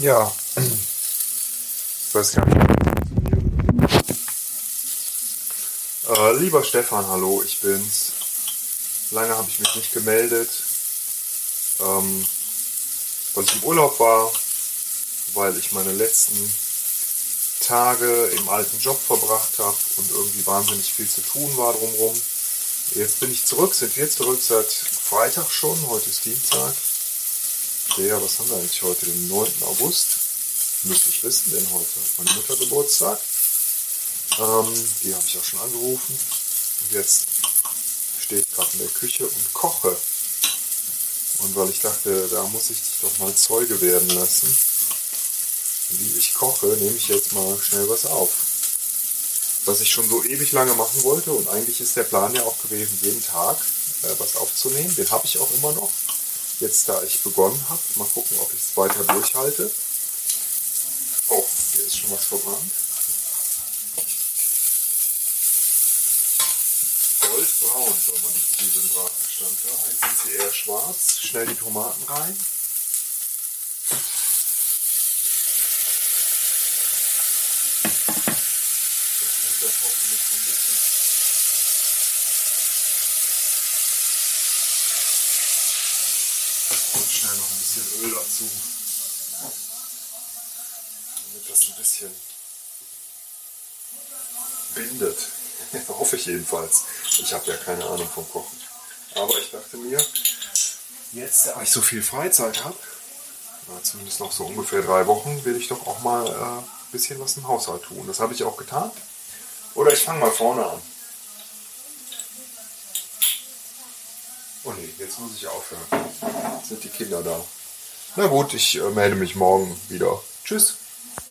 Ja, ich weiß gar nicht. Äh, lieber Stefan, hallo, ich bin's. Lange habe ich mich nicht gemeldet, ähm, weil ich im Urlaub war, weil ich meine letzten Tage im alten Job verbracht habe und irgendwie wahnsinnig viel zu tun war drumherum. Jetzt bin ich zurück, sind wir zurück seit Freitag schon, heute ist Dienstag. Der, was haben wir eigentlich heute, den 9. August? Müsste ich wissen, denn heute hat meine Mutter Geburtstag. Ähm, die habe ich auch schon angerufen. Und jetzt stehe ich gerade in der Küche und koche. Und weil ich dachte, da muss ich dich doch mal Zeuge werden lassen, wie ich koche, nehme ich jetzt mal schnell was auf. Was ich schon so ewig lange machen wollte und eigentlich ist der Plan ja auch gewesen, jeden Tag äh, was aufzunehmen. Den habe ich auch immer noch. Jetzt da ich begonnen habe, mal gucken, ob ich es weiter durchhalte. Oh, hier ist schon was verbrannt. Goldbraun soll man die Zwiebeln braten, stand da. Jetzt sind sie eher schwarz. Schnell die Tomaten rein. Das nimmt das hoffentlich so ein bisschen. Schnell noch ein bisschen Öl dazu. Damit das ein bisschen bindet. Hoffe ich jedenfalls. Ich habe ja keine Ahnung vom Kochen. Aber ich dachte mir, jetzt da ich so viel Freizeit habe, zumindest noch so ungefähr drei Wochen, will ich doch auch mal äh, ein bisschen was im Haushalt tun. Das habe ich auch getan. Oder ich fange mal vorne an. Oh nee, jetzt muss ich aufhören. Jetzt sind die Kinder da. Na gut, ich äh, melde mich morgen wieder. Tschüss.